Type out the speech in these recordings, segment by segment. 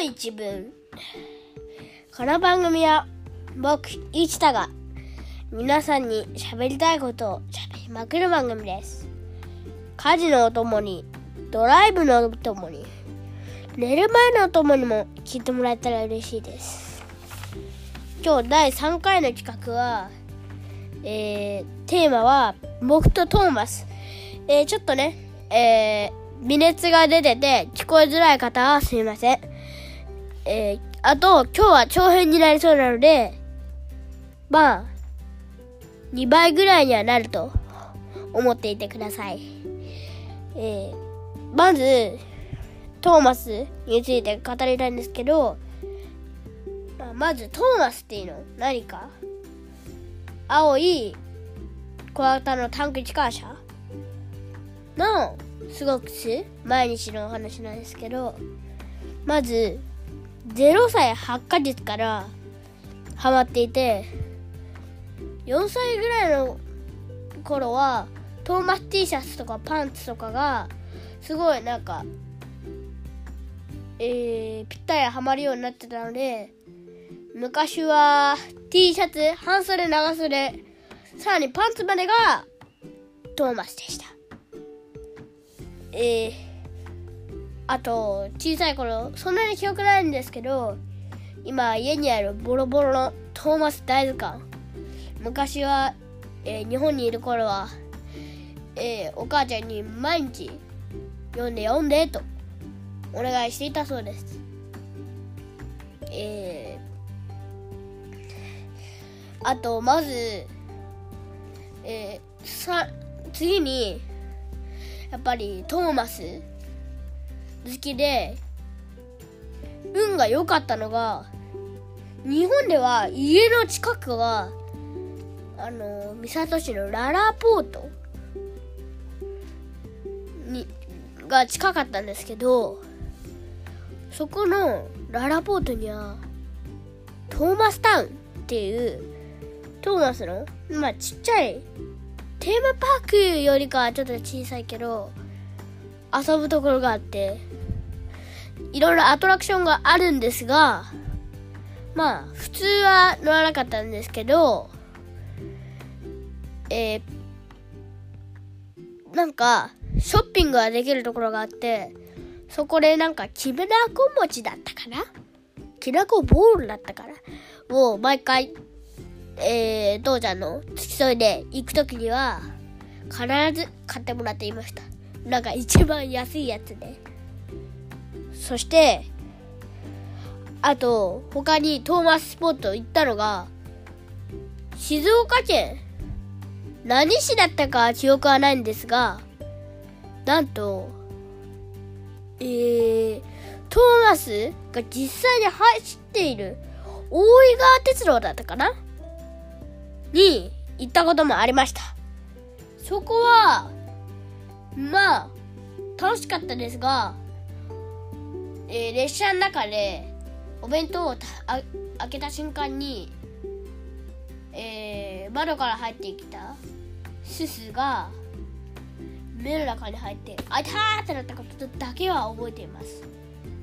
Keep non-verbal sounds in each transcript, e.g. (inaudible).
の一文この番組は僕市田が皆さんに喋りたいことを喋りまくる番組です。家事のお供にドライブのお供に寝る前のお供にも聞いてもらえたら嬉しいです。今日第3回の企画はえー、テーマは僕とトーマス。えー、ちょっとねえー、微熱が出てて聞こえづらい方はすみません。えー、あと、今日は長編になりそうなので、まあ、2倍ぐらいにはなると思っていてください。えー、まず、トーマスについて語りたいんですけど、まあ、まずトーマスっていうの何か？青い小型のタンク機関車？のすごく毎日のお話なんですけどまず0歳8ヶ月からハマっていて4歳ぐらいの頃はトーマス T シャツとかパンツとかがすごいなんかえー、ぴったりはまるようになってたので昔は T シャツ半袖長袖さらにパンツまでがトーマスでした。えーあと小さい頃そんなに記憶ないんですけど今家にあるボロボロのトーマス大図鑑昔は、えー、日本にいる頃は、えー、お母ちゃんに毎日読んで読んでとお願いしていたそうです。えー、あとまずえー、さ次にやっぱりトーマス好きで運が良かったのが日本では家の近くはあの三郷市のララポートにが近かったんですけどそこのララポートにはトーマスタウンっていうトーマスのまあちっちゃいテーマパークよりかはちょっと小さいけど遊ぶところがあっていろいろアトラクションがあるんですがまあ普通は乗らなかったんですけどえー、なんかショッピングができるところがあってそこでなんかきなこ餅だったかな？きなこボールだったからを毎回えー、父ちゃんの付き添いで行く時には必ず買ってもらっていました。なんか一番安いやつで。そして、あと、他にトーマススポット行ったのが、静岡県、何市だったか記憶はないんですが、なんと、えー、トーマスが実際に走っている大井川鉄道だったかな？に行ったこともありました。そこは、まあ、楽しかったですが、えー、列車の中でお弁当を開けた瞬間に、えー、窓から入ってきたすすが目の中に入って「あいた!」ってなったことだけは覚えています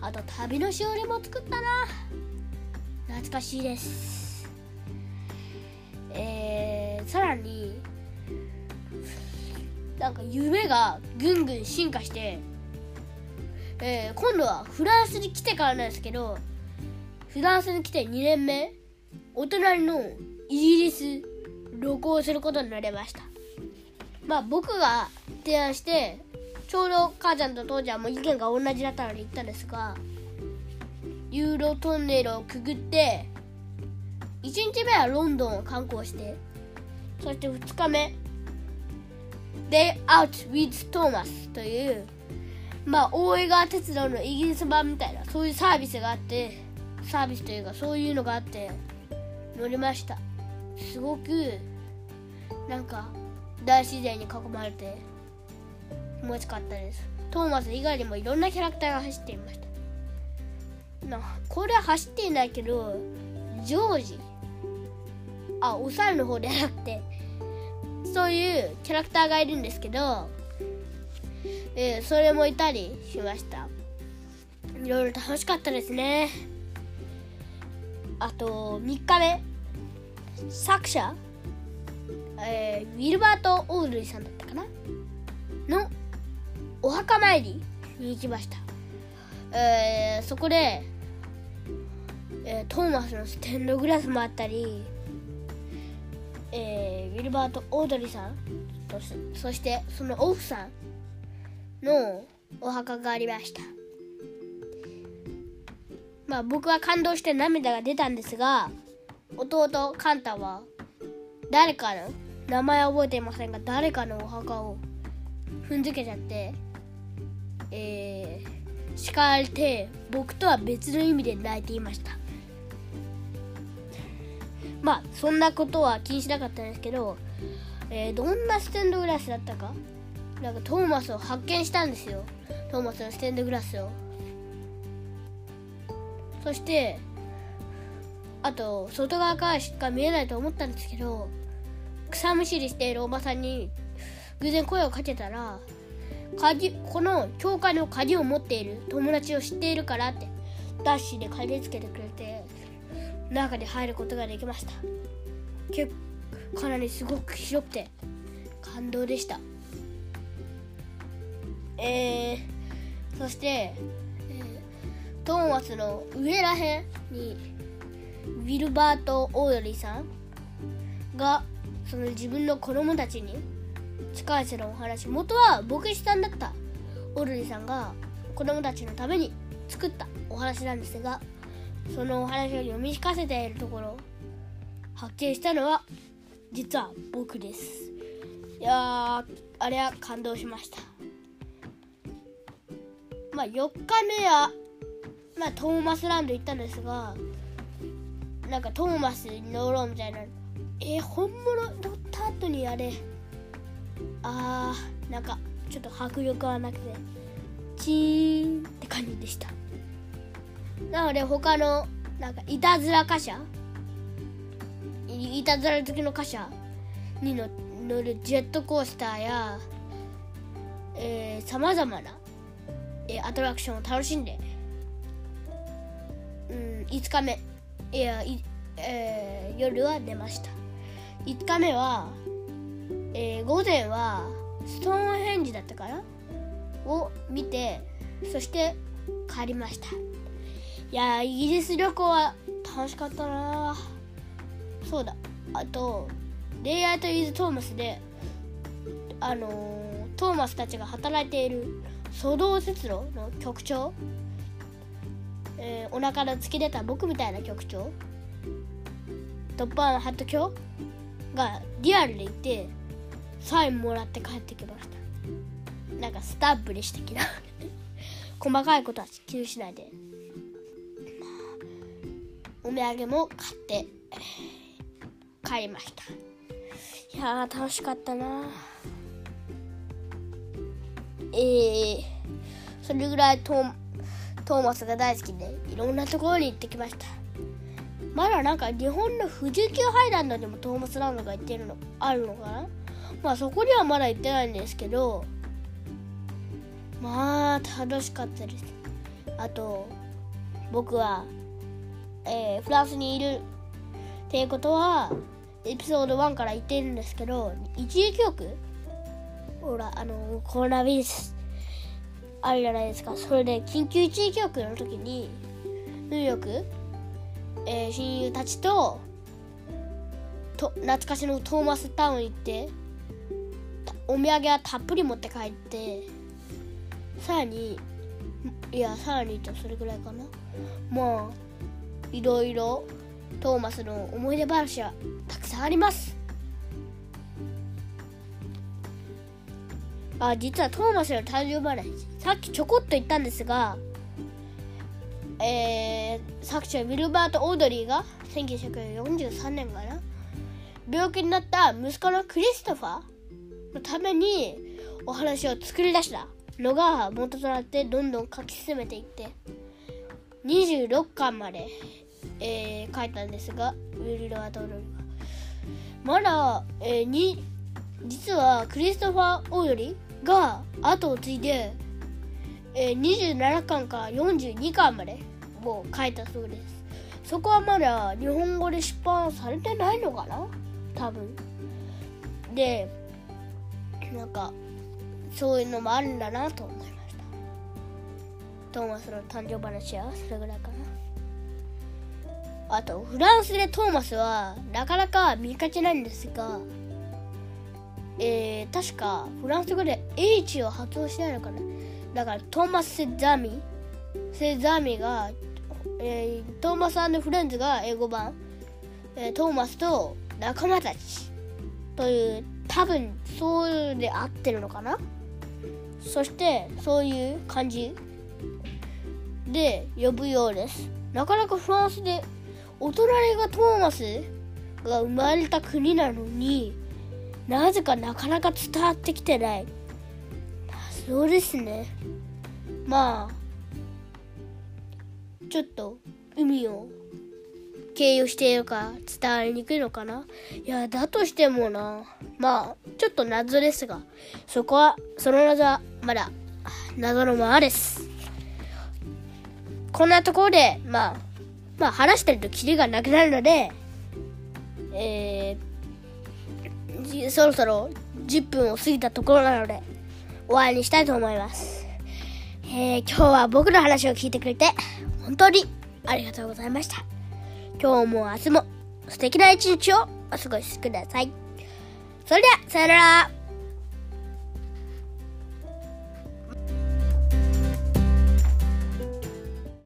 あと旅のしおりも作ったな懐かしいですえー、さらになんか夢がぐんぐん進化してえー、今度はフランスに来てからなんですけどフランスに来て2年目お隣のイギリス旅行することになりました。まあ僕が提案してちょうど母ちゃんと父ちゃんも意見が同じだったので行ったんですがユーロトンネルをくぐって1日目はロンドンを観光してそして2日目 Day Out with Thomas というまあ大江川鉄道のイギリス版みたいなそういうサービスがあってサービスというかそういうのがあって乗りました。すごくなんか大自然に囲まれて気持ちかったです。トーマス以外にもいろんなキャラクターが走っていました。なこれは走っていないけどジョージ。あお猿の方ではなくてそういうキャラクターがいるんですけどえー、それもいたりしました。いろいろ楽しかったですね。あと3日目。作者、えー、ウィルバート・オードリーさんだったかな。のお墓参りに行きました、えー、そこで、えー、トーマスのステンドグラスもあったり、えー、ウィルバート・オードリーさんとそしてその奥さんのお墓がありました。まあ僕は感動して涙が出たんですが弟カンタは誰かの名前は覚えていませんが誰かのお墓を踏んづけちゃってえー、叱られて僕とは別の意味で泣いていました。まあそんなことは気にしなかったんですけど、えー、どんなステンドグラスだったかなんかトーマスを発見したんですよ。トーマスのステンドグラスを。そしてあと外側からしか見えないと思ったんですけど草むしりしているおばさんに偶然声をかけたら鍵この教会の鍵を持っている友達を知っているからってダッシュで鍵つけてくれて中に入ることができました。結構かなりすごく広くて感動でした。えー、そして、えー、トーマスの上らへんにウィルバート・オードリーさんがその自分の子供たちに近い世のお話元は牧師さんだった。オルリーさんが子供たちのために作ったお話なんですがそのお話を読み聞かせているところ発見したのは実は僕です。いやあれは感動しました。まあ4日目はまあトーマスランド行ったんですがなんかトーマスに乗ろうみたいな。えー、本物？乗った後にあれ。あーなんかちょっと迫力はなくて。チーンって感じでした。なので他のなんかいたずら貨車？いたずら好きの貨車に乗るジェットコースターやさまざまな、え、アトラクションを楽しんで、うん、5日目。いやい、えー、夜は寝ました。5日目はえー、午前はストーンヘンジだったかな？を見てそして帰りました。いやイギリス旅行は楽しかったな。そうだ。あとレイアウト・イズ・トーマスであのー、トーマスたちが働いている粗道鉄路の局長、えー、お腹の突き出た僕みたいな局長トッパーのハット卿がリアルでいてサインもらって帰ってきました。なんかスタンプでしたけど (laughs) 細かいことは気にしないで、お土産も買って帰りました。いや楽しかったなえー、それぐらいトーマスが大好きでいろんなところに行ってきました。まだなんか日本の富士急ハイランドにもトーマスランドが行ってるのあるのかな？まあそこにはまだ行ってないんですけどまあ楽しかったです。あと僕は、えー、フランスにいるっていうことはエピソード1から言ってるんですけど一時記憶ほらあのコロナウイルス。あるじゃないですか。それで緊急一時記憶の時にニューヨーク、えー、親友たちとと懐かしのトーマスタウン行ってお土産はたっぷり持って帰ってさらにいやさらにとそれぐらいかな。まあいろいろトーマスの思い出話はたくさんあります。あ実はトーマスの誕生話。さっきちょこっと言ったんですがえー、作者ウィルバート・オードリーが1943年かな。病気になった息子のクリストファーのためにお話を作り出した。のが元となってどんどん書き進めていって。26巻まで、えー、書いたんですがウィル・ロアトロルが。まだ、えー、に実はクリストファー・オーヨリーが後を継いで、えー、27巻から42巻までを書いたそうです。そこはまだ日本語で出版されてないのかな？多分。でなんかそういうのもあるんだなと思いました。トーマスの誕生話はそれぐらいかな。あとフランスでトーマスはなかなか見かけないんですがえー、確かフランス語で H を発音してないのかな。だからトーマス・セザミ。セザミが、えー、トーマスフレンズが英語版、えー、トーマスと仲間たちという多分そうで合ってるのかな。そしてそういう感じ。で呼ぶようです。なかなかフランスでお隣がトーマスが生まれた国なのになぜかなかなか伝わってきてない。そうですね。まあちょっと海を経由しているか伝わりにくいのかな。いやだとしてもな。まあちょっと謎ですがそこはその謎はまだ謎のままです。こんなところでまあまあ話してるとキリがなくなるのでえー、そろそろ10分を過ぎたところなので終わりにしたいと思います。えー、今日は僕の話を聞いてくれて本当にありがとうございました。今日も明日も素敵な一日をお過ごしください。それでは、さよなら